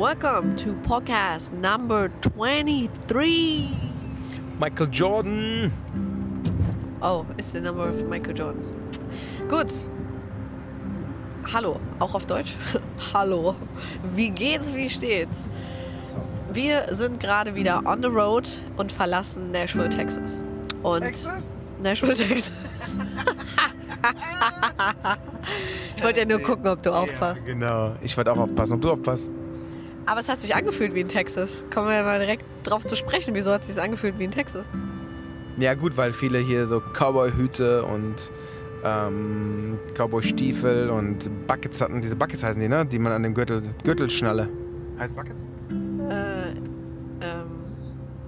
welcome to podcast number 23. Michael Jordan. Oh, is the number of Michael Jordan. Gut. Hallo, auch auf Deutsch. Hallo. Wie geht's, wie steht's? Wir sind gerade wieder on the road und verlassen Nashville, Texas. Und Texas? Nashville, Texas. ich wollte ja nur gucken, ob du aufpasst. Ja, genau. Ich wollte auch aufpassen, ob du aufpasst. Aber es hat sich angefühlt wie in Texas. Kommen wir mal direkt drauf zu sprechen. Wieso hat es sich angefühlt wie in Texas? Ja gut, weil viele hier so Cowboy-Hüte und ähm, Cowboy-Stiefel und Buckets hatten. Diese Buckets heißen die, ne? Die man an dem Gürtel, Gürtel schnalle. Heißt Buckets? Äh, ähm,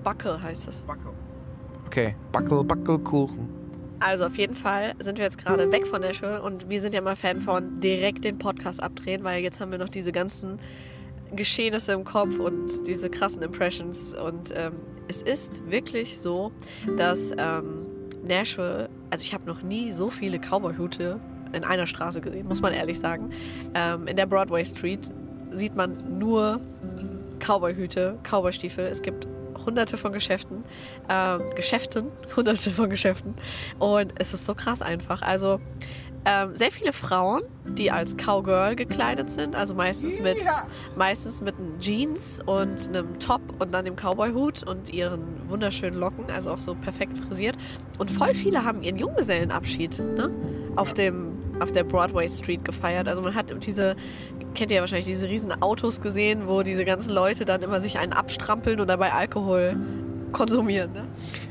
Buckle heißt es. Buckle. Okay, Buckle, Buckelkuchen. Also auf jeden Fall sind wir jetzt gerade weg von Nashville und wir sind ja mal Fan von direkt den Podcast abdrehen, weil jetzt haben wir noch diese ganzen Geschehnisse im Kopf und diese krassen Impressions und ähm, es ist wirklich so, dass ähm, Nashville, also ich habe noch nie so viele Cowboy-Hute in einer Straße gesehen, muss man ehrlich sagen. Ähm, in der Broadway Street sieht man nur Cowboy-Hüte, Cowboy-Stiefel. Es gibt hunderte von Geschäften, ähm, Geschäften, hunderte von Geschäften. Und es ist so krass einfach. Also ähm, sehr viele Frauen, die als Cowgirl gekleidet sind, also meistens mit, meistens mit einem Jeans und einem Top und dann dem Cowboy-Hut und ihren wunderschönen Locken, also auch so perfekt frisiert. Und voll viele haben ihren Junggesellenabschied ne? auf, dem, auf der Broadway Street gefeiert. Also man hat diese, kennt ihr ja wahrscheinlich diese riesen Autos gesehen, wo diese ganzen Leute dann immer sich einen abstrampeln und dabei Alkohol konsumieren. Ne?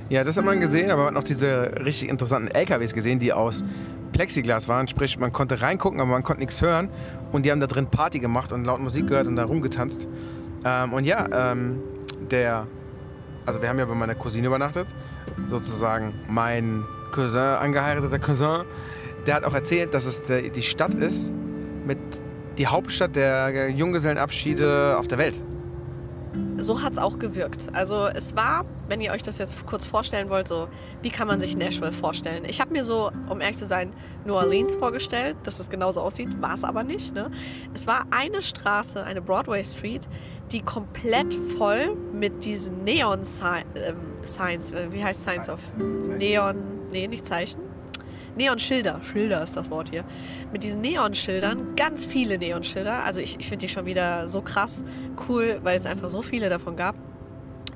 Ja, das hat man gesehen, aber man hat noch diese richtig interessanten LKWs gesehen, die aus Plexiglas waren. Sprich, man konnte reingucken, aber man konnte nichts hören. Und die haben da drin Party gemacht und laut Musik gehört und da rumgetanzt. Ähm, und ja, ähm, der, also wir haben ja bei meiner Cousine übernachtet. Sozusagen mein Cousin, angeheirateter Cousin. Der hat auch erzählt, dass es die Stadt ist mit die Hauptstadt der Junggesellenabschiede auf der Welt. So hat es auch gewirkt. Also es war, wenn ihr euch das jetzt kurz vorstellen wollt, so wie kann man sich Nashville vorstellen? Ich habe mir so, um ehrlich zu sein, New Orleans vorgestellt, dass es genauso aussieht, war es aber nicht. Ne? Es war eine Straße, eine Broadway Street, die komplett voll mit diesen Neon ähm, Signs, äh, wie heißt Signs auf Neon, nee, nicht Zeichen. Neonschilder, Schilder ist das Wort hier. Mit diesen Neonschildern, ganz viele Neonschilder. Also ich, ich finde die schon wieder so krass cool, weil es einfach so viele davon gab.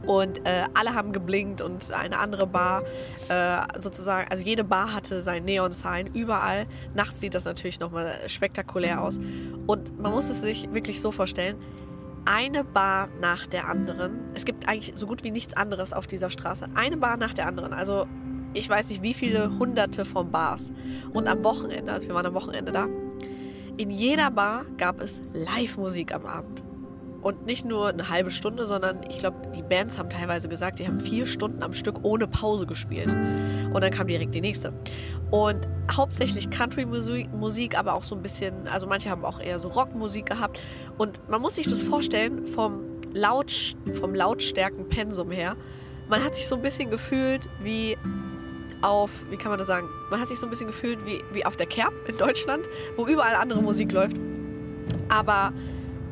Und äh, alle haben geblinkt und eine andere Bar äh, sozusagen, also jede Bar hatte sein Neon-Sign überall. Nachts sieht das natürlich nochmal spektakulär aus. Und man muss es sich wirklich so vorstellen, eine Bar nach der anderen. Es gibt eigentlich so gut wie nichts anderes auf dieser Straße. Eine Bar nach der anderen. Also ich weiß nicht wie viele hunderte von Bars. Und am Wochenende, also wir waren am Wochenende da, in jeder Bar gab es Live-Musik am Abend. Und nicht nur eine halbe Stunde, sondern ich glaube, die Bands haben teilweise gesagt, die haben vier Stunden am Stück ohne Pause gespielt. Und dann kam direkt die nächste. Und hauptsächlich Country-Musik, aber auch so ein bisschen, also manche haben auch eher so Rockmusik gehabt. Und man muss sich das vorstellen, vom, Laut, vom Lautstärken-Pensum her, man hat sich so ein bisschen gefühlt wie auf, wie kann man das sagen? Man hat sich so ein bisschen gefühlt wie, wie auf der Kerb in Deutschland, wo überall andere Musik läuft. Aber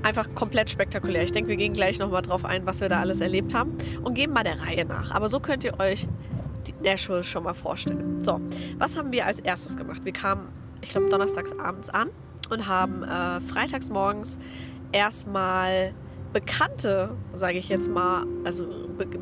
einfach komplett spektakulär. Ich denke, wir gehen gleich nochmal drauf ein, was wir da alles erlebt haben und geben mal der Reihe nach. Aber so könnt ihr euch die Nashville schon mal vorstellen. So, was haben wir als erstes gemacht? Wir kamen, ich glaube, donnerstags abends an und haben äh, freitags morgens erstmal Bekannte, sage ich jetzt mal, also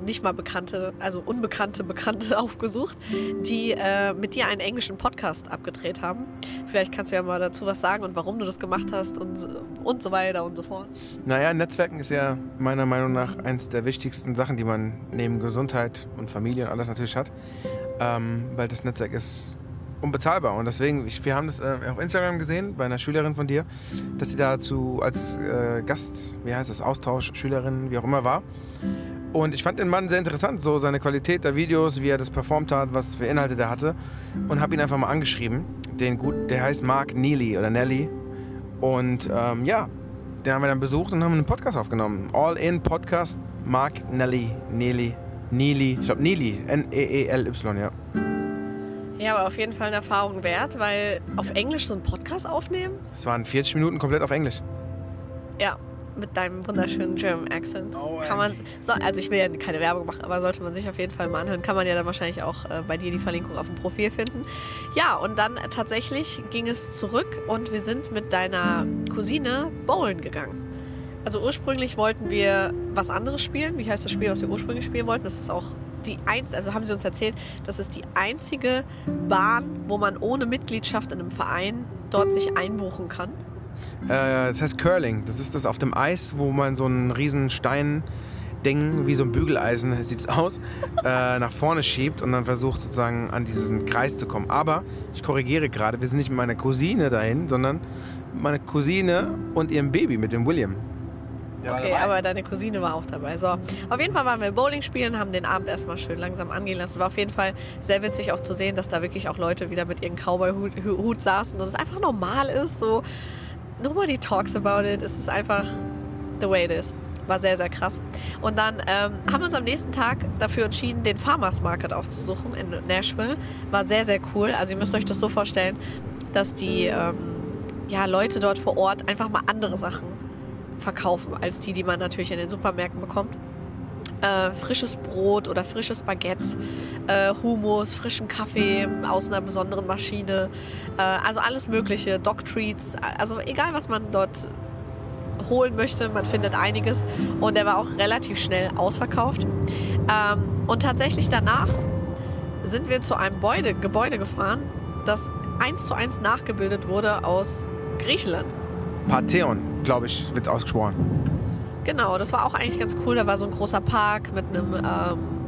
nicht mal Bekannte, also unbekannte Bekannte aufgesucht, die äh, mit dir einen englischen Podcast abgedreht haben. Vielleicht kannst du ja mal dazu was sagen und warum du das gemacht hast und, und so weiter und so fort. Naja, Netzwerken ist ja meiner Meinung nach eins der wichtigsten Sachen, die man neben Gesundheit und Familie und alles natürlich hat. Ähm, weil das Netzwerk ist unbezahlbar. Und deswegen, wir haben das äh, auf Instagram gesehen, bei einer Schülerin von dir, dass sie dazu als äh, Gast, wie heißt das, Austausch, Schülerin, wie auch immer war. Und ich fand den Mann sehr interessant, so seine Qualität der Videos, wie er das performt hat, was für Inhalte der hatte. Und habe ihn einfach mal angeschrieben. Den gut, der heißt Mark Neely oder Nelly. Und ähm, ja, den haben wir dann besucht und haben einen Podcast aufgenommen. All in Podcast, Mark Nelly, Neely, Neely, ich glaube Neely, N-E-E-L-Y, ja. Ja, aber auf jeden Fall eine Erfahrung wert, weil auf Englisch so einen Podcast aufnehmen? Es waren 40 Minuten komplett auf Englisch. Ja, mit deinem wunderschönen German Accent. Oh, kann man, so, also ich will ja keine Werbung machen, aber sollte man sich auf jeden Fall mal anhören. Kann man ja dann wahrscheinlich auch äh, bei dir die Verlinkung auf dem Profil finden. Ja, und dann tatsächlich ging es zurück und wir sind mit deiner Cousine bowlen gegangen. Also ursprünglich wollten wir was anderes spielen. Wie heißt das Spiel, was wir ursprünglich spielen wollten? Das ist auch die einzige, also haben sie uns erzählt, das ist die einzige Bahn, wo man ohne Mitgliedschaft in einem Verein dort sich einbuchen kann. Äh, das heißt Curling. Das ist das auf dem Eis, wo man so einen riesen Stein Ding, wie so ein Bügeleisen sieht es aus, äh, nach vorne schiebt und dann versucht sozusagen an diesen Kreis zu kommen. Aber ich korrigiere gerade, wir sind nicht mit meiner Cousine dahin, sondern meine Cousine und ihrem Baby mit dem William. Der war Okay, aber deine Cousine war auch dabei. So, auf jeden Fall waren wir Bowling spielen, haben den Abend erstmal schön langsam angehen lassen. War auf jeden Fall sehr witzig auch zu sehen, dass da wirklich auch Leute wieder mit ihrem Cowboy-Hut Hu- Hut saßen und es einfach normal ist. So, nobody talks about it. Es ist einfach the way it is. War sehr, sehr krass. Und dann ähm, haben wir uns am nächsten Tag dafür entschieden, den Farmers Market aufzusuchen in Nashville. War sehr, sehr cool. Also ihr müsst euch das so vorstellen, dass die ähm, ja, Leute dort vor Ort einfach mal andere Sachen verkaufen, als die, die man natürlich in den Supermärkten bekommt. Äh, frisches Brot oder frisches Baguette, äh, Hummus, frischen Kaffee aus einer besonderen Maschine, äh, also alles Mögliche, Dog Treats, also egal was man dort holen möchte, man findet einiges und der war auch relativ schnell ausverkauft. Ähm, und tatsächlich danach sind wir zu einem Gebäude, Gebäude gefahren, das eins zu eins nachgebildet wurde aus Griechenland. Pantheon, glaube ich, wird es ausgesprochen. Genau, das war auch eigentlich ganz cool. Da war so ein großer Park mit einem ähm,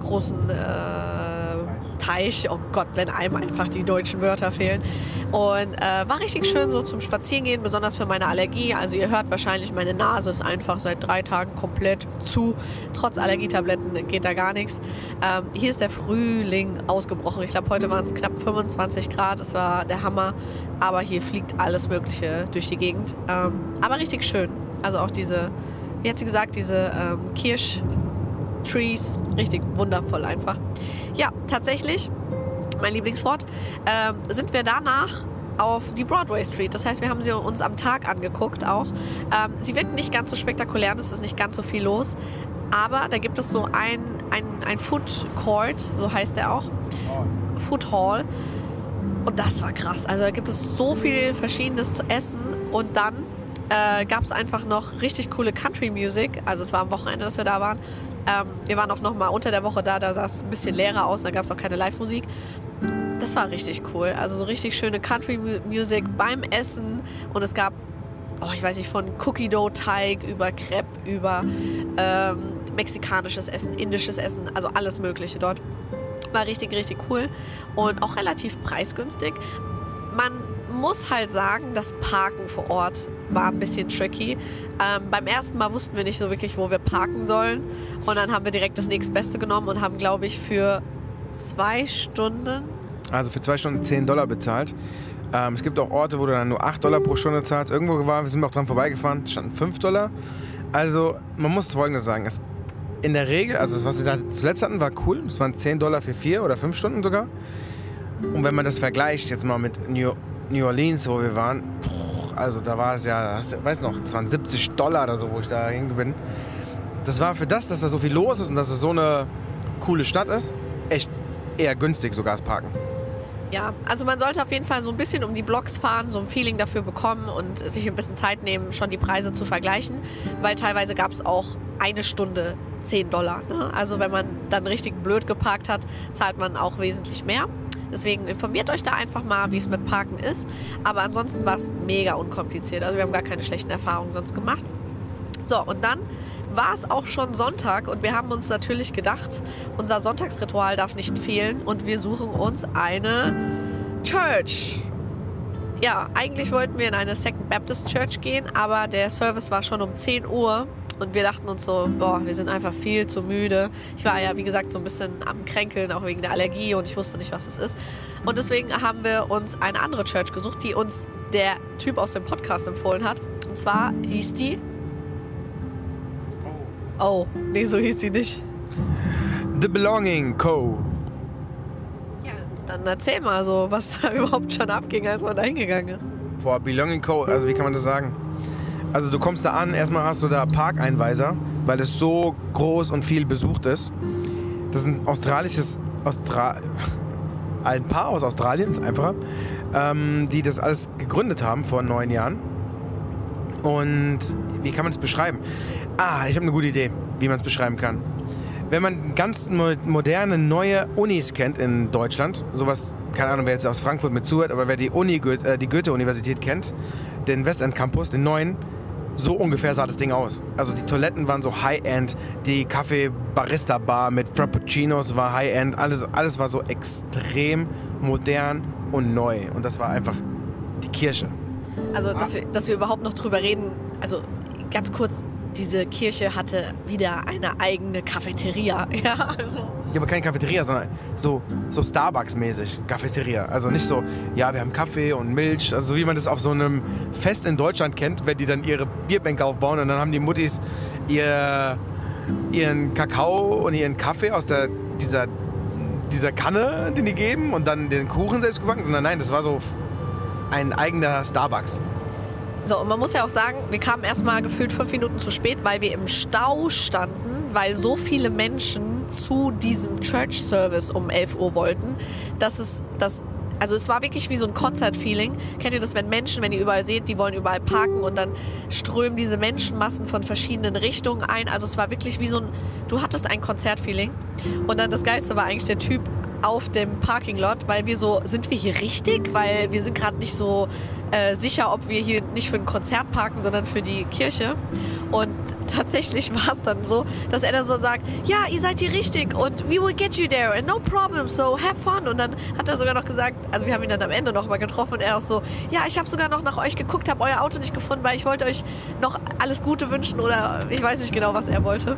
großen äh, Teich. Oh Gott, wenn einem einfach die deutschen Wörter fehlen. Und äh, war richtig schön so zum Spazierengehen, besonders für meine Allergie. Also ihr hört wahrscheinlich, meine Nase ist einfach seit drei Tagen komplett zu. Trotz Allergietabletten geht da gar nichts. Ähm, hier ist der Frühling ausgebrochen. Ich glaube, heute waren es knapp 25 Grad. Es war der Hammer. Aber hier fliegt alles Mögliche durch die Gegend. Ähm, aber richtig schön. Also auch diese, wie hat sie gesagt, diese ähm, Kirsch-Trees. Richtig wundervoll einfach. Ja, tatsächlich, mein Lieblingswort, ähm, sind wir danach auf die Broadway Street. Das heißt, wir haben sie uns am Tag angeguckt auch. Ähm, sie wirkt nicht ganz so spektakulär, es ist nicht ganz so viel los. Aber da gibt es so ein, ein, ein Food Court, so heißt er auch. Food Hall. Und das war krass. Also da gibt es so viel Verschiedenes zu essen. Und dann äh, gab es einfach noch richtig coole Country Music. Also es war am Wochenende, dass wir da waren. Ähm, wir waren auch noch mal unter der Woche da, da sah es ein bisschen leerer aus, da gab es auch keine Live-Musik. Das war richtig cool. Also so richtig schöne Country Mu- Music beim Essen. Und es gab, oh, ich weiß nicht, von Cookie Dough Teig über Crepe, über ähm, mexikanisches Essen, indisches Essen, also alles Mögliche dort. War richtig, richtig cool und auch relativ preisgünstig. Man muss halt sagen, das Parken vor Ort war ein bisschen tricky. Ähm, beim ersten Mal wussten wir nicht so wirklich, wo wir parken sollen. Und dann haben wir direkt das nächstbeste genommen und haben, glaube ich, für zwei Stunden Also für zwei Stunden 10 Dollar bezahlt. Ähm, es gibt auch Orte, wo du dann nur 8 Dollar pro Stunde zahlst. Irgendwo waren wir sind auch dran vorbeigefahren, standen 5 Dollar. Also man muss Folgendes sagen. Es, in der Regel, also das, was wir da zuletzt hatten, war cool. Es waren 10 Dollar für 4 oder 5 Stunden sogar. Und wenn man das vergleicht jetzt mal mit New, New Orleans, wo wir waren, also da war es ja, weiß noch, es waren 70 Dollar oder so, wo ich da hin bin. Das war für das, dass da so viel los ist und dass es so eine coole Stadt ist, echt eher günstig sogar das Parken. Ja, also man sollte auf jeden Fall so ein bisschen um die Blocks fahren, so ein Feeling dafür bekommen und sich ein bisschen Zeit nehmen, schon die Preise zu vergleichen, weil teilweise gab es auch eine Stunde 10 Dollar. Ne? Also wenn man dann richtig blöd geparkt hat, zahlt man auch wesentlich mehr. Deswegen informiert euch da einfach mal, wie es mit Parken ist. Aber ansonsten war es mega unkompliziert. Also wir haben gar keine schlechten Erfahrungen sonst gemacht. So, und dann war es auch schon Sonntag und wir haben uns natürlich gedacht, unser Sonntagsritual darf nicht fehlen und wir suchen uns eine Church. Ja, eigentlich wollten wir in eine Second Baptist Church gehen, aber der Service war schon um 10 Uhr und wir dachten uns so, boah, wir sind einfach viel zu müde. Ich war ja, wie gesagt, so ein bisschen am Kränkeln, auch wegen der Allergie und ich wusste nicht, was es ist. Und deswegen haben wir uns eine andere Church gesucht, die uns der Typ aus dem Podcast empfohlen hat. Und zwar hieß die Oh, nee, so hieß sie nicht. The Belonging Co. Ja, dann erzähl mal so, was da überhaupt schon abging, als man da hingegangen ist. Boah, Belonging Co. Also wie kann man das sagen? Also du kommst da an, erstmal hast du da Parkeinweiser, weil es so groß und viel besucht ist. Das ist ein australisches, Austra ein Paar aus Australien, ist einfacher, ähm, die das alles gegründet haben vor neun Jahren. Und wie kann man es beschreiben? Ah, ich habe eine gute Idee, wie man es beschreiben kann. Wenn man ganz mo moderne, neue Unis kennt in Deutschland, sowas, keine Ahnung, wer jetzt aus Frankfurt mit zuhört, aber wer die, Uni, äh, die Goethe-Universität kennt, den Westend Campus, den neuen, so ungefähr sah das Ding aus. Also die Toiletten waren so High-End, die Kaffee-Barista-Bar mit Frappuccinos war High-End, alles, alles war so extrem modern und neu. Und das war einfach die Kirche. Also, dass wir, dass wir überhaupt noch drüber reden, also ganz kurz, diese Kirche hatte wieder eine eigene Cafeteria. Ja, also. Ja, aber keine Cafeteria, sondern so, so Starbucks-mäßig Cafeteria. Also nicht so, ja, wir haben Kaffee und Milch, also so wie man das auf so einem Fest in Deutschland kennt, wenn die dann ihre Bierbänke aufbauen und dann haben die Muttis ihr, ihren Kakao und ihren Kaffee aus der, dieser, dieser Kanne, den die geben und dann den Kuchen selbst gebacken, sondern nein, das war so ein eigener Starbucks. So, und man muss ja auch sagen, wir kamen erstmal gefühlt fünf Minuten zu spät, weil wir im Stau standen, weil so viele Menschen zu diesem Church Service um 11 Uhr wollten, dass es, dass also es war wirklich wie so ein Konzertfeeling. Kennt ihr das, wenn Menschen, wenn ihr überall seht, die wollen überall parken und dann strömen diese Menschenmassen von verschiedenen Richtungen ein. Also es war wirklich wie so ein, du hattest ein Konzertfeeling. Und dann das Geilste war eigentlich der Typ auf dem Parking Lot, weil wir so, sind wir hier richtig? Weil wir sind gerade nicht so äh, sicher, ob wir hier nicht für ein Konzert parken, sondern für die Kirche. Und tatsächlich war es dann so, dass er dann so sagt, ja, ihr seid hier richtig und we will get you there and no problem, so have fun. Und dann hat er sogar noch gesagt, also wir haben ihn dann am Ende nochmal getroffen und er auch so, ja, ich habe sogar noch nach euch geguckt, habe euer Auto nicht gefunden, weil ich wollte euch noch alles Gute wünschen oder ich weiß nicht genau, was er wollte.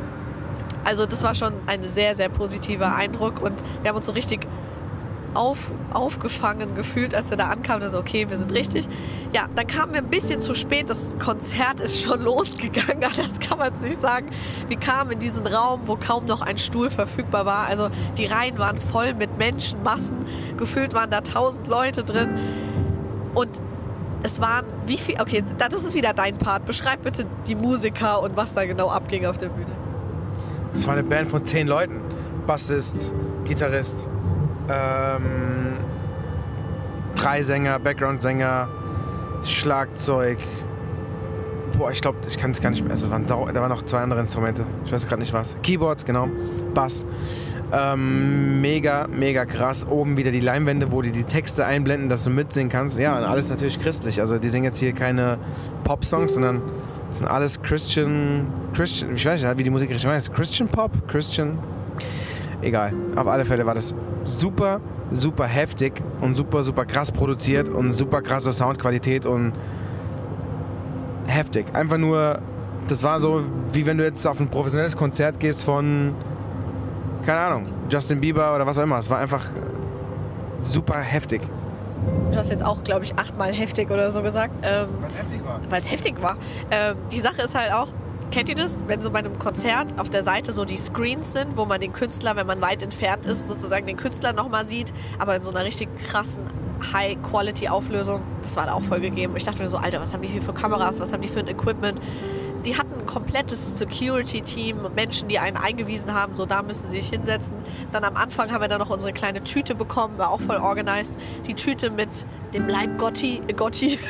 Also das war schon ein sehr, sehr positiver Eindruck und wir haben uns so richtig auf, aufgefangen gefühlt, als wir da ankamen. Also, okay, wir sind richtig. Ja, dann kamen wir ein bisschen zu spät. Das Konzert ist schon losgegangen, das kann man nicht sagen. Wir kamen in diesen Raum, wo kaum noch ein Stuhl verfügbar war. Also die Reihen waren voll mit Menschenmassen. Gefühlt waren da tausend Leute drin. Und es waren wie viel. Okay, das ist wieder dein Part. Beschreib bitte die Musiker und was da genau abging auf der Bühne. Es war eine Band von zehn Leuten. Bassist, Gitarrist, ähm, drei Sänger, Background-Sänger, Schlagzeug. Boah, ich glaube, ich kann es gar nicht mehr. Also, waren sau, da waren noch zwei andere Instrumente. Ich weiß gerade nicht was. Keyboards, genau. Bass. Ähm, mega, mega krass. Oben wieder die Leinwände, wo die die Texte einblenden, dass du mitsingen kannst. Ja, und alles natürlich christlich. Also, die singen jetzt hier keine Pop-Songs, sondern das sind alles Christian, Christian, ich weiß nicht, wie die Musik richtig heißt. Christian Pop? Christian? Egal. Auf alle Fälle war das super, super heftig und super, super krass produziert und super krasse Soundqualität und heftig. Einfach nur, das war so, wie wenn du jetzt auf ein professionelles Konzert gehst von, keine Ahnung, Justin Bieber oder was auch immer. Es war einfach super heftig. Du hast jetzt auch, glaube ich, achtmal heftig oder so gesagt. Ähm, Was heftig war. Weil es heftig war. Ähm, die Sache ist halt auch, Kennt ihr das, wenn so bei einem Konzert auf der Seite so die Screens sind, wo man den Künstler, wenn man weit entfernt ist, sozusagen den Künstler nochmal sieht, aber in so einer richtig krassen High-Quality-Auflösung? Das war da auch voll gegeben. Ich dachte mir so, Alter, was haben die hier für Kameras, was haben die für ein Equipment? Die hatten ein komplettes Security-Team, Menschen, die einen eingewiesen haben, so da müssen sie sich hinsetzen. Dann am Anfang haben wir dann noch unsere kleine Tüte bekommen, war auch voll organized. Die Tüte mit dem Leib Gotti, äh Gotti.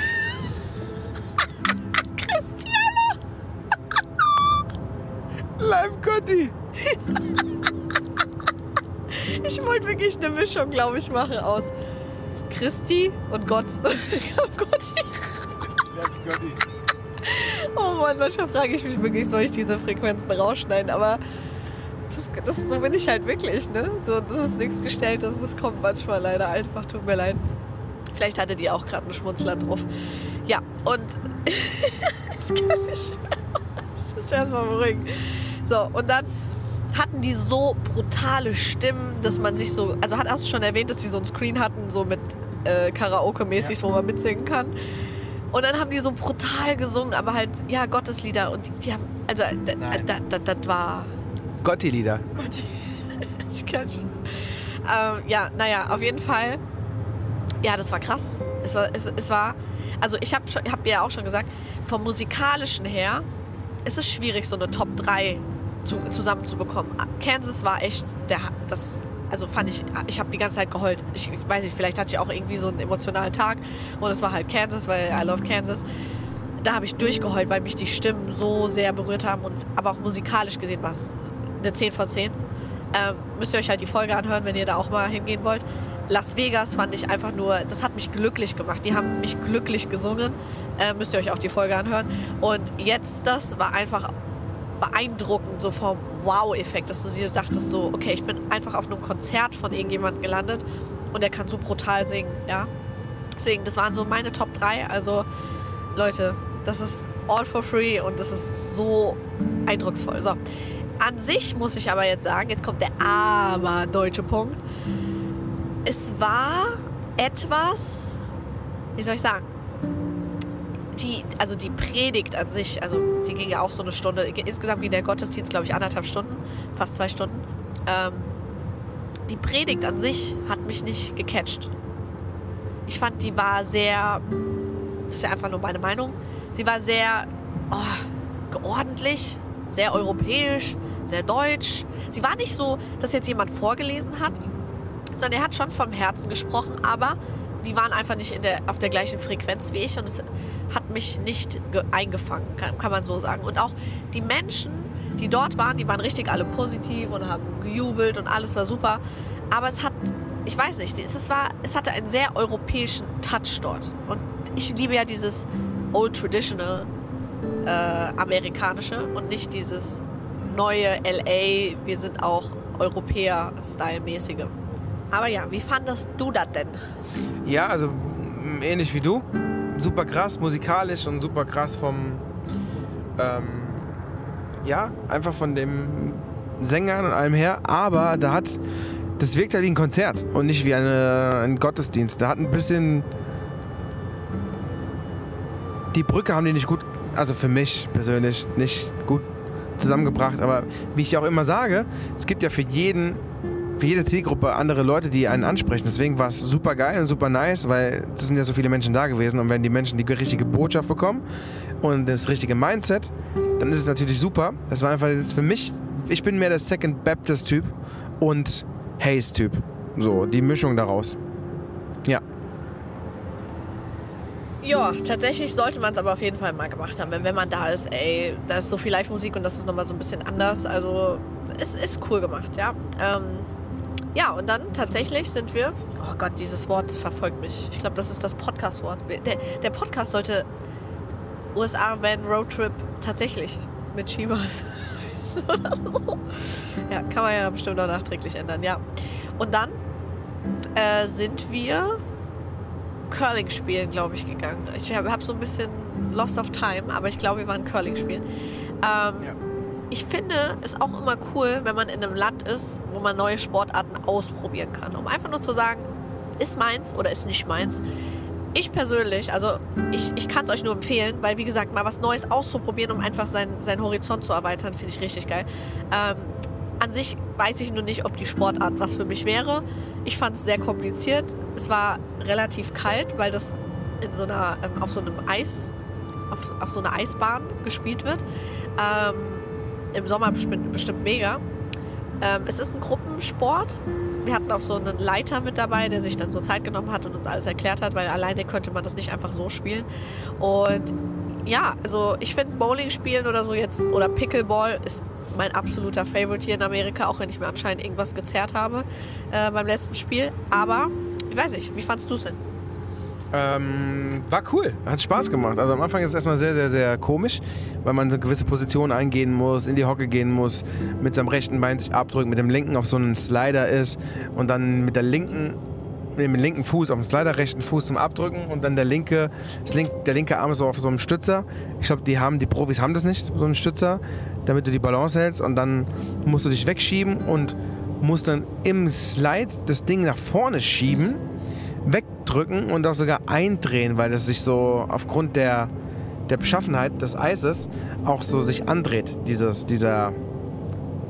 Live Gotti. ich wollte wirklich eine Mischung, glaube ich, machen aus Christi und Gott. Gotti. Gotti. Oh Mann, manchmal frage ich mich wirklich, soll ich diese Frequenzen rausschneiden? Aber das, das, so bin ich halt wirklich, ne? So, das ist nichts Gestelltes, das kommt manchmal leider einfach, tut mir leid. Vielleicht hattet ihr auch gerade einen Schmunzler drauf. Ja, und ich kann nicht mehr. Ich muss erstmal beruhigen. So, und dann hatten die so brutale Stimmen, dass man sich so. Also hast du schon erwähnt, dass die so ein Screen hatten, so mit äh, Karaoke-mäßig, ja. wo man mitsingen kann. Und dann haben die so brutal gesungen, aber halt, ja, Gotteslieder. Und die, die haben. Also, das war. Gotti-Lieder. Gotti. ich kann schon. Ähm, ja, naja, auf jeden Fall. Ja, das war krass. Es war, es, es war also ich habe hab ja auch schon gesagt, vom musikalischen her ist es schwierig, so eine Top 3 zu, zusammenzubekommen. Kansas war echt der, das, also fand ich, ich habe die ganze Zeit geheult. Ich, ich weiß nicht, vielleicht hatte ich auch irgendwie so einen emotionalen Tag und es war halt Kansas, weil I love Kansas. Da habe ich durchgeheult, weil mich die Stimmen so sehr berührt haben und aber auch musikalisch gesehen war es eine 10 von 10. Ähm, müsst ihr euch halt die Folge anhören, wenn ihr da auch mal hingehen wollt. Las Vegas fand ich einfach nur, das hat mich glücklich gemacht. Die haben mich glücklich gesungen. Äh, müsst ihr euch auch die Folge anhören. Und jetzt, das war einfach beeindruckend, so vom Wow-Effekt, dass du dir dachtest, so, okay, ich bin einfach auf einem Konzert von irgendjemandem gelandet und der kann so brutal singen, ja. Deswegen, das waren so meine Top 3. Also, Leute, das ist all for free und das ist so eindrucksvoll. So. An sich muss ich aber jetzt sagen, jetzt kommt der aber deutsche Punkt es war etwas, wie soll ich sagen, die, also die Predigt an sich, also die ging ja auch so eine Stunde. Insgesamt ging der Gottesdienst, glaube ich, anderthalb Stunden, fast zwei Stunden. Ähm, die Predigt an sich hat mich nicht gecatcht. Ich fand, die war sehr, das ist ja einfach nur meine Meinung, sie war sehr oh, geordentlich, sehr europäisch, sehr deutsch. Sie war nicht so, dass jetzt jemand vorgelesen hat, sondern er hat schon vom Herzen gesprochen, aber die waren einfach nicht in der, auf der gleichen Frequenz wie ich und es hat mich nicht eingefangen, kann, kann man so sagen. Und auch die Menschen, die dort waren, die waren richtig alle positiv und haben gejubelt und alles war super. Aber es hat, ich weiß nicht, es, war, es hatte einen sehr europäischen Touch dort. Und ich liebe ja dieses Old Traditional äh, amerikanische und nicht dieses neue LA, wir sind auch Europäer-Style-mäßige. Aber ja, wie fandest du das denn? Ja, also ähnlich wie du. Super krass musikalisch und super krass vom, ähm, ja, einfach von dem Sängern und allem her. Aber da hat, das wirkt halt wie ein Konzert und nicht wie eine, ein Gottesdienst. Da hat ein bisschen, die Brücke haben die nicht gut, also für mich persönlich nicht gut zusammengebracht. Aber wie ich auch immer sage, es gibt ja für jeden für jede Zielgruppe andere Leute, die einen ansprechen. Deswegen war es super geil und super nice, weil es sind ja so viele Menschen da gewesen und wenn die Menschen die richtige Botschaft bekommen und das richtige Mindset, dann ist es natürlich super. Das war einfach jetzt für mich, ich bin mehr der Second Baptist Typ und Hayes Typ. So, die Mischung daraus. Ja. Ja, tatsächlich sollte man es aber auf jeden Fall mal gemacht haben. Wenn man da ist, ey, da ist so viel Live-Musik und das ist nochmal so ein bisschen anders. Also, es ist cool gemacht, ja. Ähm, ja, und dann tatsächlich sind wir. Oh Gott, dieses Wort verfolgt mich. Ich glaube, das ist das Podcast-Wort. Der, der, Podcast sollte USA Van Road Trip tatsächlich mit Chivas Ja, kann man ja bestimmt noch nachträglich ändern, ja. Und dann äh, sind wir Curling spielen, glaube ich, gegangen. Ich habe hab so ein bisschen Lost of Time, aber ich glaube, wir waren Curling spielen. Ähm, ja ich finde es auch immer cool, wenn man in einem Land ist, wo man neue Sportarten ausprobieren kann. Um einfach nur zu sagen, ist meins oder ist nicht meins. Ich persönlich, also ich, ich kann es euch nur empfehlen, weil wie gesagt, mal was Neues auszuprobieren, um einfach seinen, seinen Horizont zu erweitern, finde ich richtig geil. Ähm, an sich weiß ich nur nicht, ob die Sportart was für mich wäre. Ich fand es sehr kompliziert. Es war relativ kalt, weil das in so einer, ähm, auf so einem Eis, auf, auf so einer Eisbahn gespielt wird. Ähm, im Sommer bestimmt, mega. Ähm, es ist ein Gruppensport. Wir hatten auch so einen Leiter mit dabei, der sich dann so Zeit genommen hat und uns alles erklärt hat, weil alleine könnte man das nicht einfach so spielen. Und ja, also ich finde Bowling spielen oder so jetzt oder Pickleball ist mein absoluter Favorite hier in Amerika, auch wenn ich mir anscheinend irgendwas gezerrt habe äh, beim letzten Spiel. Aber ich weiß nicht, wie fandst du es denn? Ähm, war cool, hat Spaß gemacht. Also am Anfang ist es erstmal sehr, sehr, sehr komisch, weil man so gewisse Positionen eingehen muss, in die Hocke gehen muss, mit seinem rechten Bein sich abdrücken, mit dem linken auf so einem Slider ist und dann mit der linken mit dem linken Fuß auf dem Slider, rechten Fuß zum Abdrücken und dann der linke, link, der linke Arm ist auf so einem Stützer. Ich glaube, die haben, die Profis haben das nicht, so einen Stützer, damit du die Balance hältst und dann musst du dich wegschieben und musst dann im Slide das Ding nach vorne schieben, drücken und auch sogar eindrehen, weil es sich so aufgrund der, der Beschaffenheit des Eises auch so sich andreht. Dieses, dieser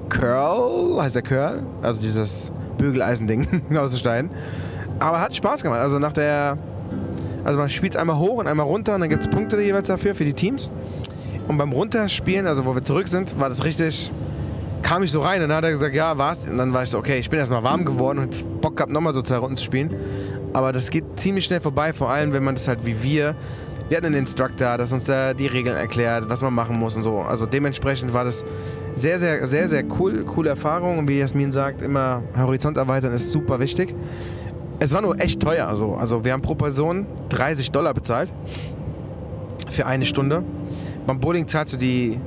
Curl, heißt der Curl? Also dieses Bügeleisending aus Stein. Aber hat Spaß gemacht. Also nach der Also man spielt es einmal hoch und einmal runter und dann gibt es Punkte jeweils dafür, für die Teams. Und beim Runterspielen, also wo wir zurück sind, war das richtig, kam ich so rein und dann hat er gesagt, ja, war's. Und dann war ich so, okay, ich bin erstmal warm geworden und Bock gehabt, nochmal so zwei Runden zu spielen. Aber das geht ziemlich schnell vorbei, vor allem wenn man das halt wie wir, wir hatten einen Instructor, das uns da die Regeln erklärt, was man machen muss und so. Also dementsprechend war das sehr, sehr, sehr, sehr cool, coole Erfahrung. Und wie Jasmin sagt, immer Horizont erweitern ist super wichtig. Es war nur echt teuer. Also, also wir haben pro Person 30 Dollar bezahlt für eine Stunde. Beim Bowling zahlst du die,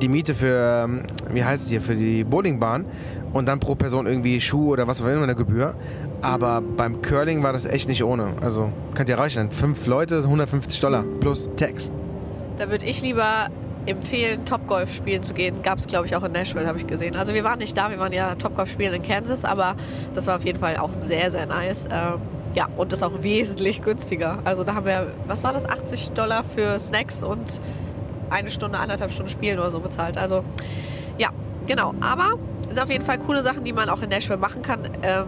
die Miete für, ähm, wie heißt es hier, für die Bowlingbahn und dann pro Person irgendwie Schuh oder was auch immer eine Gebühr. Aber beim Curling war das echt nicht ohne. Also könnt ihr reichen. Fünf Leute, 150 Dollar plus Tax. Da würde ich lieber empfehlen, Topgolf spielen zu gehen. Gab es, glaube ich, auch in Nashville, habe ich gesehen. Also wir waren nicht da, wir waren ja Topgolf spielen in Kansas, aber das war auf jeden Fall auch sehr, sehr nice. Ähm, ja, und ist auch wesentlich günstiger. Also da haben wir, was war das, 80 Dollar für Snacks und eine Stunde, anderthalb Stunden Spielen oder so bezahlt. Also ja, genau. Aber es sind auf jeden Fall coole Sachen, die man auch in Nashville machen kann. Ähm,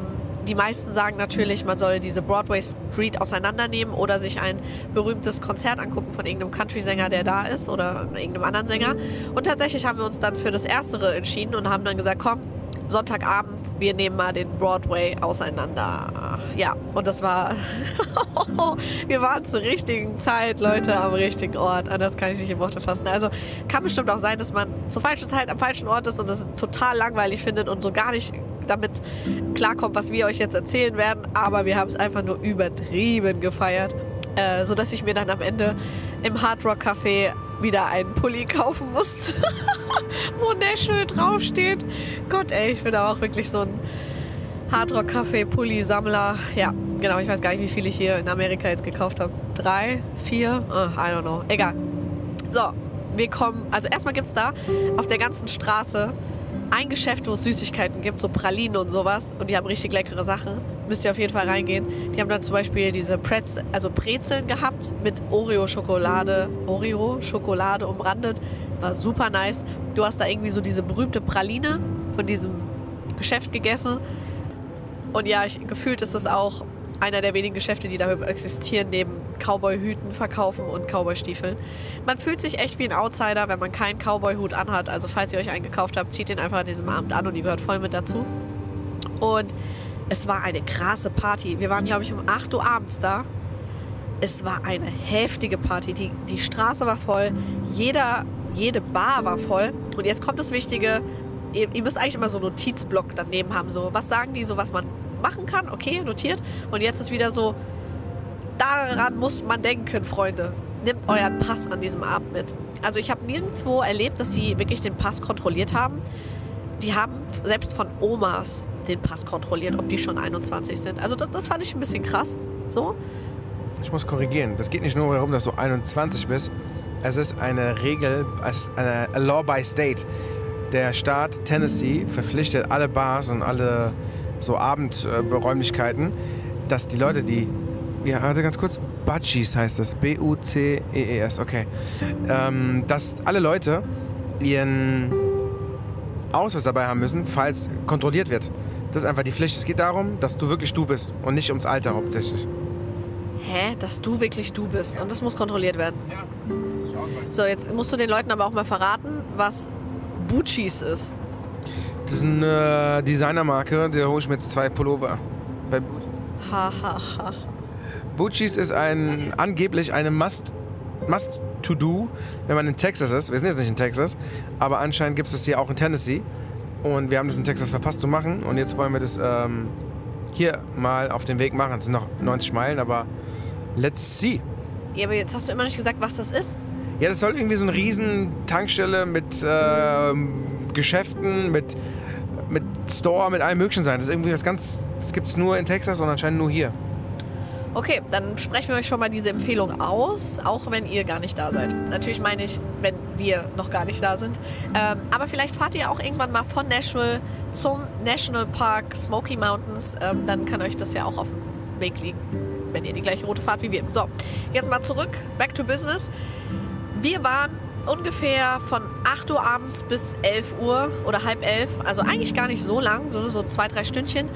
die meisten sagen natürlich, man soll diese Broadway Street auseinandernehmen oder sich ein berühmtes Konzert angucken von irgendeinem Country-Sänger, der da ist oder irgendeinem anderen Sänger. Und tatsächlich haben wir uns dann für das Erstere entschieden und haben dann gesagt, komm, Sonntagabend, wir nehmen mal den Broadway auseinander. Ja, und das war, wir waren zur richtigen Zeit, Leute, am richtigen Ort. Anders kann ich nicht in Worte fassen. Also kann bestimmt auch sein, dass man zur falschen Zeit am falschen Ort ist und es total langweilig findet und so gar nicht damit klarkommt, was wir euch jetzt erzählen werden. Aber wir haben es einfach nur übertrieben gefeiert, äh, sodass ich mir dann am Ende im Hard Rock Café wieder einen Pulli kaufen musste, wo Nashville draufsteht. Gott, ey, ich bin aber auch wirklich so ein Hardrock Café Pulli Sammler. Ja, genau, ich weiß gar nicht, wie viele ich hier in Amerika jetzt gekauft habe. Drei, vier, uh, I don't know. Egal. So, wir kommen, also erstmal gibt es da auf der ganzen Straße ein Geschäft, wo es Süßigkeiten gibt, so Pralinen und sowas. Und die haben richtig leckere Sachen. Müsst ihr auf jeden Fall reingehen. Die haben dann zum Beispiel diese Pretz, also Brezeln gehabt mit Oreo-Schokolade, Oreo-Schokolade umrandet. War super nice. Du hast da irgendwie so diese berühmte Praline von diesem Geschäft gegessen. Und ja, ich, gefühlt ist das auch einer der wenigen Geschäfte, die da existieren, neben Cowboy-Hüten verkaufen und Cowboy-Stiefeln. Man fühlt sich echt wie ein Outsider, wenn man keinen Cowboy-Hut anhat. Also falls ihr euch einen gekauft habt, zieht den einfach an diesem Abend an und die gehört voll mit dazu. Und es war eine krasse Party. Wir waren, glaube ich, um 8 Uhr abends da. Es war eine heftige Party. Die, die Straße war voll. Jeder, jede Bar war voll. Und jetzt kommt das Wichtige. Ihr, ihr müsst eigentlich immer so einen Notizblock daneben haben. So, was sagen die, so was man machen kann? Okay, notiert. Und jetzt ist wieder so, daran muss man denken, Freunde. Nehmt euren Pass an diesem Abend mit. Also ich habe nirgendwo erlebt, dass sie wirklich den Pass kontrolliert haben. Die haben selbst von Omas den Pass kontrolliert, ob die schon 21 sind. Also das, das fand ich ein bisschen krass. So. Ich muss korrigieren. Das geht nicht nur darum, dass du 21 bist. Es ist eine Regel, eine Law by State. Der Staat Tennessee verpflichtet alle Bars und alle so Abendräumlichkeiten, dass die Leute, die ja, warte ganz kurz. Budgies heißt das. B-U-C-E-E-S, okay. Ähm, dass alle Leute ihren Ausweis dabei haben müssen, falls kontrolliert wird. Das ist einfach die Pflicht. Es geht darum, dass du wirklich du bist und nicht ums Alter hauptsächlich. Hä? Dass du wirklich du bist. Und das muss kontrolliert werden. Ja. So, jetzt musst du den Leuten aber auch mal verraten, was Buccis ist. Das ist eine Designermarke, da hole ich mir jetzt zwei Pullover. Bei Boot. Ha, ha, ha. Bucci's ist ein angeblich eine Must, Must to do, wenn man in Texas ist. Wir sind jetzt nicht in Texas, aber anscheinend gibt es das hier auch in Tennessee. Und wir haben das in Texas verpasst zu machen. Und jetzt wollen wir das ähm, hier mal auf den Weg machen. Es sind noch 90 Meilen, aber let's see. Ja, aber jetzt hast du immer nicht gesagt, was das ist. Ja, das soll irgendwie so eine riesen Tankstelle mit ähm, Geschäften, mit, mit Store, mit allem Möglichen sein. Das ist irgendwie was ganz. Das gibt es nur in Texas und anscheinend nur hier. Okay, dann sprechen wir euch schon mal diese Empfehlung aus, auch wenn ihr gar nicht da seid. Natürlich meine ich, wenn wir noch gar nicht da sind. Ähm, aber vielleicht fahrt ihr auch irgendwann mal von Nashville zum National Park Smoky Mountains. Ähm, dann kann euch das ja auch auf dem Weg liegen, wenn ihr die gleiche Route fahrt wie wir. So, jetzt mal zurück, back to business. Wir waren ungefähr von 8 Uhr abends bis 11 Uhr oder halb elf, also eigentlich gar nicht so lang, so, so zwei, drei Stündchen,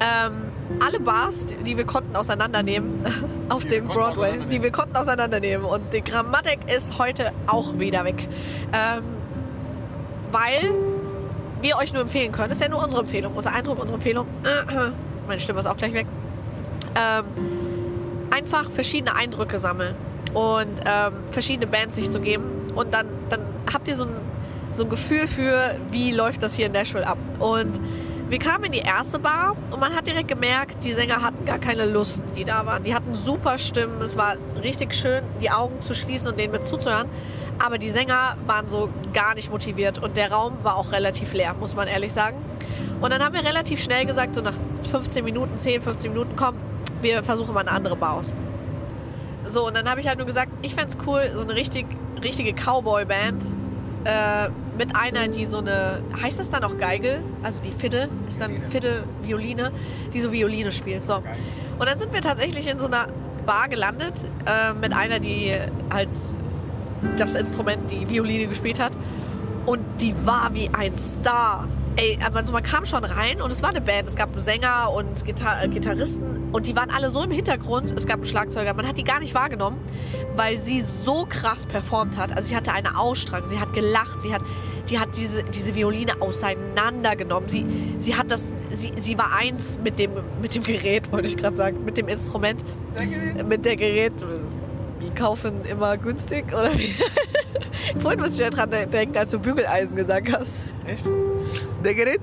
ähm, alle Bars, die wir konnten auseinandernehmen auf Die dem Broadway, die wir konnten auseinandernehmen. Und die Grammatik ist heute auch wieder weg. Ähm, weil wir euch nur empfehlen können, das ist ja nur unsere Empfehlung, unser Eindruck, unsere Empfehlung. Meine Stimme ist auch gleich weg. Ähm, einfach verschiedene Eindrücke sammeln und ähm, verschiedene Bands sich zu geben. Und dann, dann habt ihr so ein, so ein Gefühl für, wie läuft das hier in Nashville ab. Und wir kamen in die erste Bar und man hat direkt gemerkt, die Sänger hatten gar keine Lust, die da waren. Die hatten super Stimmen. Es war richtig schön, die Augen zu schließen und denen mit zuzuhören. Aber die Sänger waren so gar nicht motiviert und der Raum war auch relativ leer, muss man ehrlich sagen. Und dann haben wir relativ schnell gesagt, so nach 15 Minuten, 10, 15 Minuten, komm, wir versuchen mal eine andere Bar aus. So, und dann habe ich halt nur gesagt, ich fände es cool, so eine richtig, richtige Cowboy-Band äh, mit einer, die so eine, heißt das dann auch Geige? Also die Fiddle, ist dann Fiddle, Violine, die so Violine spielt. So. Und dann sind wir tatsächlich in so einer Bar gelandet äh, mit einer, die halt das Instrument, die Violine gespielt hat. Und die war wie ein Star. Ey, also man kam schon rein und es war eine Band. Es gab einen Sänger und Gitar äh, Gitarristen und die waren alle so im Hintergrund. Es gab einen Schlagzeuger. Man hat die gar nicht wahrgenommen, weil sie so krass performt hat. Also sie hatte eine Ausstrahlung, sie hat gelacht, sie hat, die hat diese, diese Violine auseinandergenommen. Sie, sie hat das, sie, sie war eins mit dem, mit dem Gerät, wollte ich gerade sagen, mit dem Instrument, mit der Gerät. Die kaufen immer günstig, oder wie? Vorhin musste ich ja dran denken, als du Bügeleisen gesagt hast. Echt? Der Gerät?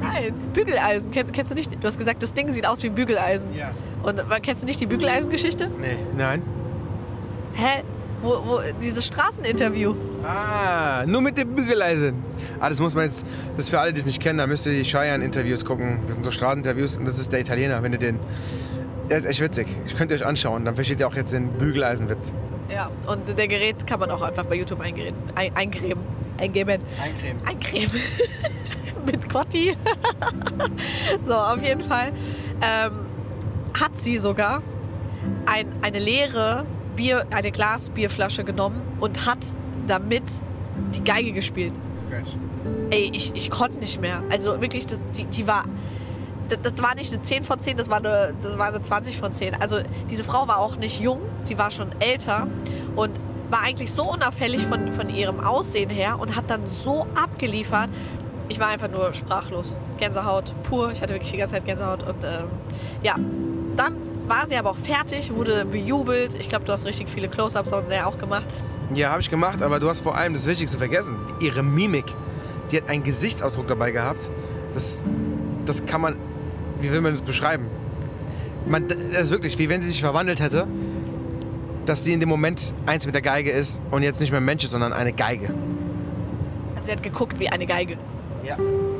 Nein, Bügeleisen. Kenn, kennst du nicht? Du hast gesagt, das Ding sieht aus wie ein Bügeleisen. Ja. Und kennst du nicht die Bügeleisengeschichte? Nee. Nein. Hä? Wo, wo, dieses Straßeninterview. Ah, nur mit dem Bügeleisen. Ah, das muss man jetzt, das ist für alle, die es nicht kennen, da müsst ihr die Cheyenne-Interviews gucken. Das sind so Straßeninterviews und das ist der Italiener, wenn ihr den. Der ist echt witzig. Ich könnte euch anschauen, dann versteht ihr auch jetzt den Bügeleisenwitz. Ja, und der Gerät kann man auch einfach bei YouTube eingeben. Ein, eingeben. Eingeben. Eincremen. Eincremen. Mit Quatti. so, auf jeden Fall ähm, hat sie sogar ein, eine leere Bier, eine Glasbierflasche genommen und hat damit die Geige gespielt. Scratch. Ey, ich, ich konnte nicht mehr. Also wirklich, das, die, die war. Das, das war nicht eine 10 von 10, das war, eine, das war eine 20 von 10. Also diese Frau war auch nicht jung, sie war schon älter und war eigentlich so unauffällig von, von ihrem Aussehen her und hat dann so abgeliefert. Ich war einfach nur sprachlos. Gänsehaut pur. Ich hatte wirklich die ganze Zeit Gänsehaut. Und ähm, ja, dann war sie aber auch fertig, wurde bejubelt. Ich glaube, du hast richtig viele Close-Ups und der auch gemacht. Ja, habe ich gemacht, aber du hast vor allem das Wichtigste vergessen. Ihre Mimik. Die hat einen Gesichtsausdruck dabei gehabt. Das, das kann man. Wie will man das beschreiben? Man, das ist wirklich, wie wenn sie sich verwandelt hätte, dass sie in dem Moment eins mit der Geige ist und jetzt nicht mehr ein Mensch ist, sondern eine Geige. Also sie hat geguckt wie eine Geige. Ja.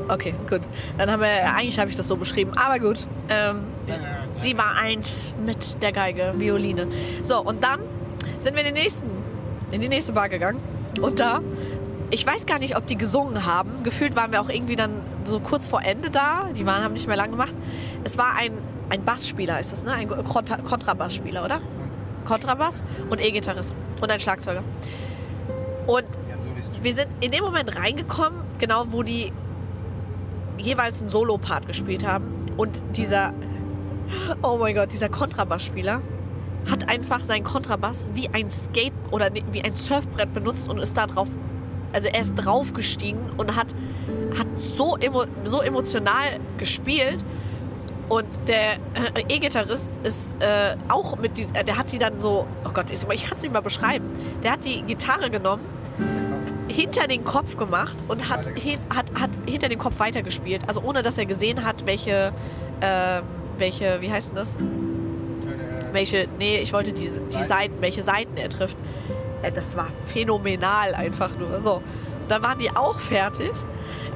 Okay, gut. Dann haben wir, eigentlich habe ich das so beschrieben, aber gut. Ähm, sie war eins mit der Geige, Violine. So, und dann sind wir in den nächsten, in die nächste Bar gegangen. Und da, ich weiß gar nicht, ob die gesungen haben. Gefühlt waren wir auch irgendwie dann so kurz vor Ende da. Die waren, haben nicht mehr lang gemacht. Es war ein, ein Bassspieler, ist das, ne? Ein Kontra Kontrabassspieler, oder? Kontrabass und E-Gitarrist und ein Schlagzeuger. Und wir sind in dem Moment reingekommen, genau wo die jeweils einen Solo-Part gespielt haben. Und dieser, oh mein Gott, dieser Kontrabassspieler hat einfach seinen Kontrabass wie ein Skate oder wie ein Surfbrett benutzt und ist da drauf, also er ist draufgestiegen und hat, hat so, emo, so emotional gespielt. Und der äh, E-Gitarrist ist äh, auch mit diesem, der hat sie dann so, oh Gott, ich, kann es nicht mal beschreiben. Der hat die Gitarre genommen, hinter den Kopf gemacht und hat, hin, hat, hat hinter den Kopf weitergespielt. Also ohne, dass er gesehen hat, welche, ähm, welche, wie heißt denn das? Welche, nee, ich wollte die, die Seiten, welche Seiten er trifft. Äh, das war phänomenal einfach nur. So, und dann waren die auch fertig.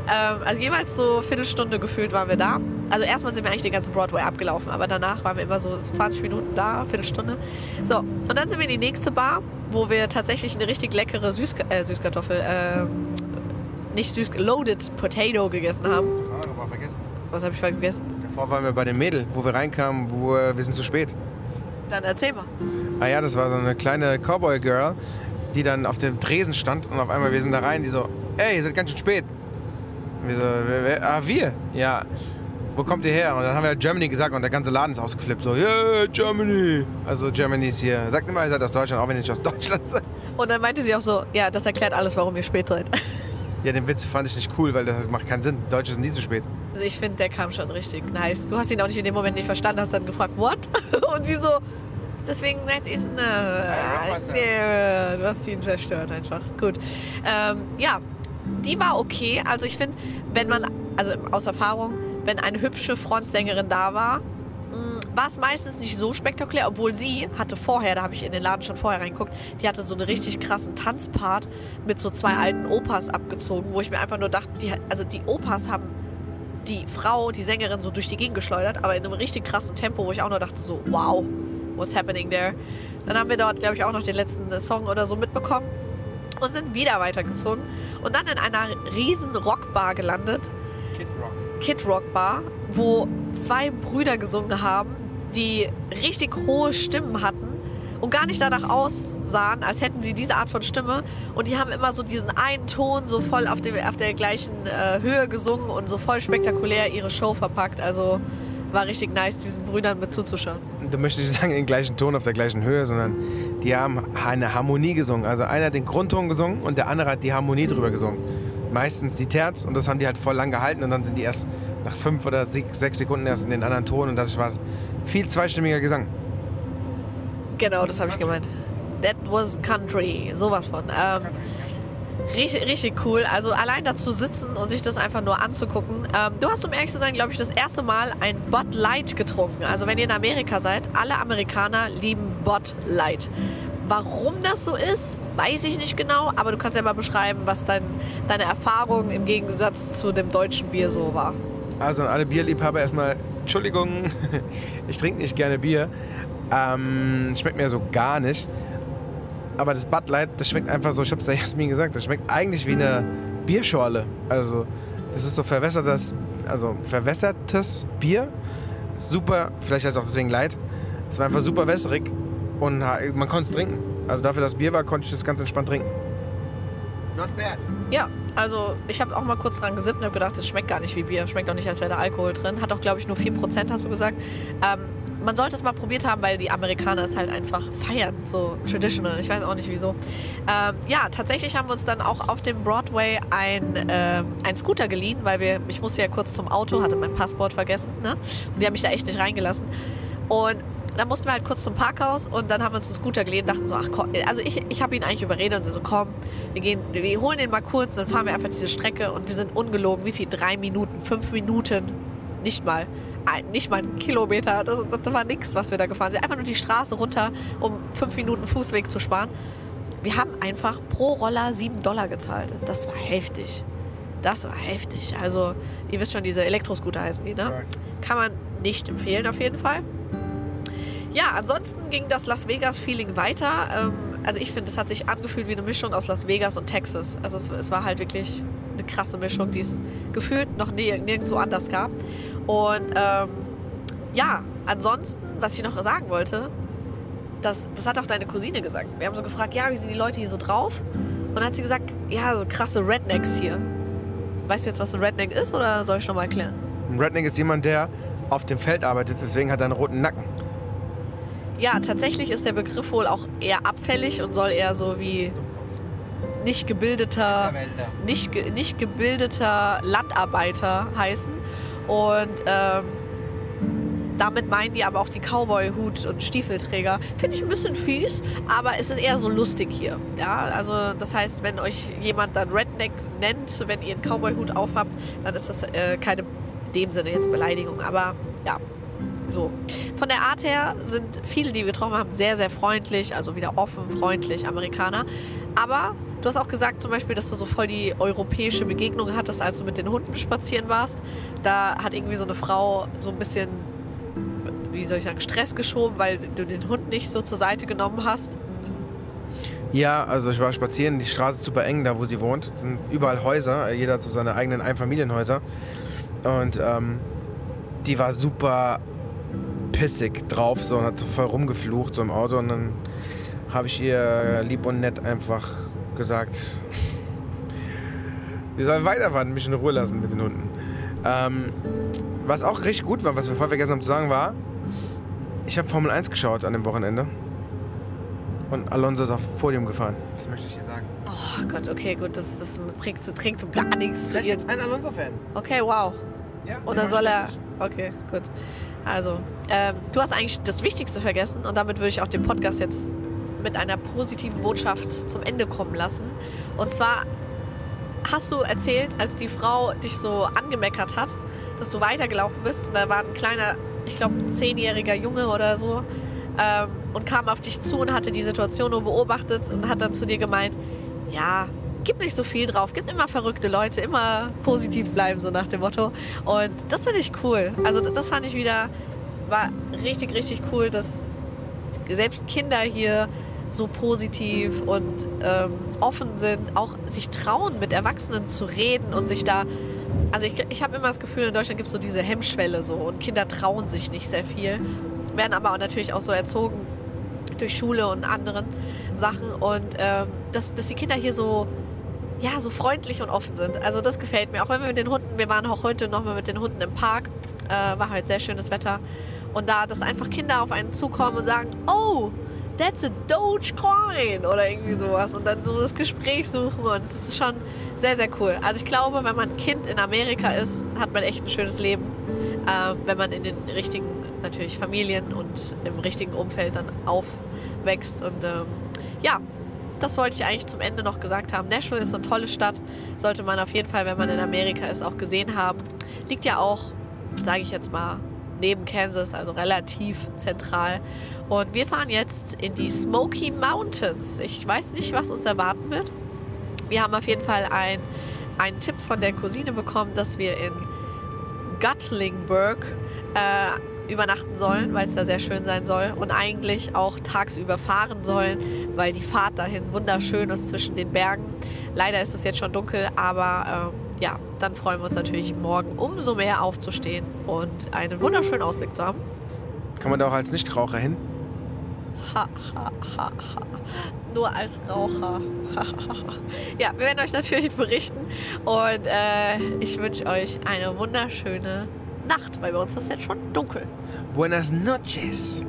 Ähm, also jeweils so Viertelstunde gefühlt waren wir da. Also erstmal sind wir eigentlich den ganzen Broadway abgelaufen, aber danach waren wir immer so 20 Minuten da, Viertelstunde. So, und dann sind wir in die nächste Bar, wo wir tatsächlich eine richtig leckere Süß äh, Süßkartoffel, äh, nicht süß, loaded Potato gegessen haben. Ah, vergessen. Was habe ich vorhin gegessen? Davor waren wir bei dem Mädel, wo wir reinkamen, wo äh, wir sind zu spät. Dann erzähl mal. Ah ja, das war so eine kleine Cowboy-Girl, die dann auf dem Tresen stand und auf einmal wir sind da rein, die so, ey, ihr seid ganz schön spät. Und wir so, wer, wer, ah, wir? Ja. Wo kommt ihr her? Und dann haben wir Germany gesagt und der ganze Laden ist ausgeflippt. So, yeah, Germany. Also Germany ist hier. Sagt immer, ihr seid aus Deutschland, auch wenn ihr nicht aus Deutschland seid. Und dann meinte sie auch so, ja, das erklärt alles, warum ihr spät seid. Ja, den Witz fand ich nicht cool, weil das macht keinen Sinn. Deutsche sind nie zu spät. Also ich finde, der kam schon richtig nice. Du hast ihn auch nicht in dem Moment nicht verstanden, hast dann gefragt, what? Und sie so, deswegen seid ihr, ne, nee, du hast ihn zerstört einfach. Gut. Ähm, ja, die war okay. Also ich finde, wenn man, also aus Erfahrung, wenn eine hübsche Frontsängerin da war, war es meistens nicht so spektakulär, obwohl sie hatte vorher, da habe ich in den Laden schon vorher reingeguckt, die hatte so einen richtig krassen Tanzpart mit so zwei alten Opas abgezogen, wo ich mir einfach nur dachte, die, also die Opas haben die Frau, die Sängerin so durch die Gegend geschleudert, aber in einem richtig krassen Tempo, wo ich auch nur dachte so, wow, what's happening there? Dann haben wir dort, glaube ich, auch noch den letzten Song oder so mitbekommen und sind wieder weitergezogen und dann in einer riesen Rockbar gelandet. Kid Rock. Bar, wo zwei Brüder gesungen haben, die richtig hohe Stimmen hatten und gar nicht danach aussahen, als hätten sie diese Art von Stimme. Und die haben immer so diesen einen Ton so voll auf, dem, auf der gleichen äh, Höhe gesungen und so voll spektakulär ihre Show verpackt. Also war richtig nice, diesen Brüdern mit zuzuschauen. Du möchtest nicht sagen, den gleichen Ton auf der gleichen Höhe, sondern die haben eine Harmonie gesungen. Also einer hat den Grundton gesungen und der andere hat die Harmonie drüber gesungen. Meistens die Terz und das haben die halt voll lang gehalten und dann sind die erst nach fünf oder sechs Sekunden erst in den anderen Ton und das war viel zweistimmiger Gesang. Genau, das habe ich gemeint. That was country, sowas von. Ähm, richtig, richtig cool. Also allein dazu sitzen und sich das einfach nur anzugucken. Ähm, du hast, um ehrlich zu sein, glaube ich, das erste Mal ein Bud Light getrunken. Also wenn ihr in Amerika seid, alle Amerikaner lieben Bud Light. Warum das so ist, weiß ich nicht genau, aber du kannst ja mal beschreiben, was dein, deine Erfahrung im Gegensatz zu dem deutschen Bier so war. Also an alle Bierliebhaber erstmal, Entschuldigung, ich trinke nicht gerne Bier. Ähm, schmeckt mir so gar nicht. Aber das Bud Light, das schmeckt einfach so, ich hab's der Jasmin gesagt, das schmeckt eigentlich wie eine Bierschorle. Also, das ist so verwässertes, also verwässertes Bier. Super, vielleicht heißt es auch deswegen Light. Es war einfach super wässrig und man konnte es trinken. Also dafür, dass Bier war, konnte ich das ganz entspannt trinken. Not bad. Ja, also ich habe auch mal kurz dran gesippt und habe gedacht, es schmeckt gar nicht wie Bier. Schmeckt auch nicht, als wäre da Alkohol drin. Hat auch, glaube ich, nur 4%, hast du gesagt. Ähm, man sollte es mal probiert haben, weil die Amerikaner es halt einfach feiern. So traditional. Ich weiß auch nicht wieso. Ähm, ja, tatsächlich haben wir uns dann auch auf dem Broadway ein, ähm, ein Scooter geliehen, weil wir, ich musste ja kurz zum Auto, hatte mein Passport vergessen. Ne? Und die haben mich da echt nicht reingelassen. Und dann mussten wir halt kurz zum Parkhaus und dann haben wir uns einen Scooter geliehen und dachten so, ach komm, also ich, ich habe ihn eigentlich überredet und so, komm, wir gehen, wir holen den mal kurz, dann fahren wir einfach diese Strecke und wir sind ungelogen, wie viel? Drei Minuten, fünf Minuten, nicht mal, ein, nicht mal einen Kilometer, das, das war nichts, was wir da gefahren sind. Einfach nur die Straße runter, um fünf Minuten Fußweg zu sparen. Wir haben einfach pro Roller sieben Dollar gezahlt. Das war heftig. Das war heftig. Also, ihr wisst schon, diese Elektroscooter heißen die, ne? Kann man nicht empfehlen auf jeden Fall. Ja, ansonsten ging das Las Vegas-Feeling weiter. Ähm, also ich finde, es hat sich angefühlt wie eine Mischung aus Las Vegas und Texas. Also es, es war halt wirklich eine krasse Mischung, die es gefühlt noch nirgendwo anders gab. Und ähm, ja, ansonsten, was ich noch sagen wollte, das, das hat auch deine Cousine gesagt. Wir haben so gefragt, ja, wie sind die Leute hier so drauf? Und dann hat sie gesagt, ja, so krasse Rednecks hier. Weißt du jetzt, was ein Redneck ist oder soll ich schon mal erklären? Ein Redneck ist jemand, der auf dem Feld arbeitet, deswegen hat er einen roten Nacken. Ja, tatsächlich ist der Begriff wohl auch eher abfällig und soll eher so wie nicht gebildeter, nicht, nicht gebildeter Landarbeiter heißen. Und ähm, damit meinen die aber auch die Cowboy-Hut- und Stiefelträger. Finde ich ein bisschen fies, aber es ist eher so lustig hier. Ja, also das heißt, wenn euch jemand dann Redneck nennt, wenn ihr einen Cowboy-Hut aufhabt, dann ist das äh, keine in dem Sinne jetzt Beleidigung. Aber ja, so. Von der Art her sind viele, die wir getroffen haben, sehr, sehr freundlich, also wieder offen, freundlich, Amerikaner. Aber du hast auch gesagt zum Beispiel, dass du so voll die europäische Begegnung hattest, als du mit den Hunden spazieren warst. Da hat irgendwie so eine Frau so ein bisschen, wie soll ich sagen, Stress geschoben, weil du den Hund nicht so zur Seite genommen hast. Ja, also ich war spazieren, die Straße ist super eng, da wo sie wohnt. Es sind überall Häuser, jeder hat so seine eigenen Einfamilienhäuser. Und ähm, die war super pissig drauf so, und hat so voll rumgeflucht so im Auto und dann habe ich ihr lieb und nett einfach gesagt, sie soll weiterfahren, mich in Ruhe lassen mit den Hunden. Ähm, was auch richtig gut war, was wir voll vergessen haben zu sagen, war, ich habe Formel 1 geschaut an dem Wochenende. Und Alonso ist auf Podium gefahren. Das möchte ich hier sagen. Oh Gott, okay, gut, das, das trägt, das trägt so gar nichts zu ihr. ein Alonso-Fan. Okay, wow. Ja, Und dann soll er. Okay, gut. Also, ähm, du hast eigentlich das Wichtigste vergessen und damit würde ich auch den Podcast jetzt mit einer positiven Botschaft zum Ende kommen lassen. Und zwar hast du erzählt, als die Frau dich so angemeckert hat, dass du weitergelaufen bist und da war ein kleiner, ich glaube, zehnjähriger Junge oder so ähm, und kam auf dich zu und hatte die Situation nur beobachtet und hat dann zu dir gemeint, ja, gib nicht so viel drauf, gibt immer verrückte Leute, immer positiv bleiben, so nach dem Motto. Und das finde ich cool. Also das fand ich wieder, war richtig, richtig cool, dass selbst Kinder hier so positiv und ähm, offen sind, auch sich trauen, mit Erwachsenen zu reden und sich da. Also ich, ich habe immer das Gefühl, in Deutschland gibt es so diese Hemmschwelle so und Kinder trauen sich nicht sehr viel, werden aber auch natürlich auch so erzogen durch Schule und anderen Sachen und ähm, dass, dass die Kinder hier so ja, so freundlich und offen sind. Also das gefällt mir. Auch wenn wir mit den Hunden, wir waren auch heute nochmal mit den Hunden im Park, äh, war halt sehr schönes Wetter. Und da, dass einfach Kinder auf einen zukommen und sagen, oh, that's a Dogecoin oder irgendwie sowas. Und dann so das Gespräch suchen und das ist schon sehr, sehr cool. Also ich glaube, wenn man Kind in Amerika ist, hat man echt ein schönes Leben. Äh, wenn man in den richtigen, natürlich Familien und im richtigen Umfeld dann aufwächst. Und ähm, ja, das wollte ich eigentlich zum Ende noch gesagt haben. Nashville ist eine tolle Stadt, sollte man auf jeden Fall, wenn man in Amerika ist, auch gesehen haben. Liegt ja auch, sage ich jetzt mal, neben Kansas, also relativ zentral. Und wir fahren jetzt in die Smoky Mountains. Ich weiß nicht, was uns erwarten wird. Wir haben auf jeden Fall ein, einen Tipp von der Cousine bekommen, dass wir in Gutlingburg äh, übernachten sollen, weil es da sehr schön sein soll und eigentlich auch tagsüber fahren sollen, weil die Fahrt dahin wunderschön ist zwischen den Bergen. Leider ist es jetzt schon dunkel, aber äh, ja, dann freuen wir uns natürlich morgen umso mehr aufzustehen und einen wunderschönen Ausblick zu haben. Kann man da auch als Nichtraucher hin? Ha, ha, ha, ha. Nur als Raucher. ja, wir werden euch natürlich berichten und äh, ich wünsche euch eine wunderschöne Nacht, weil bei uns ist jetzt schon dunkel. Buenas noches.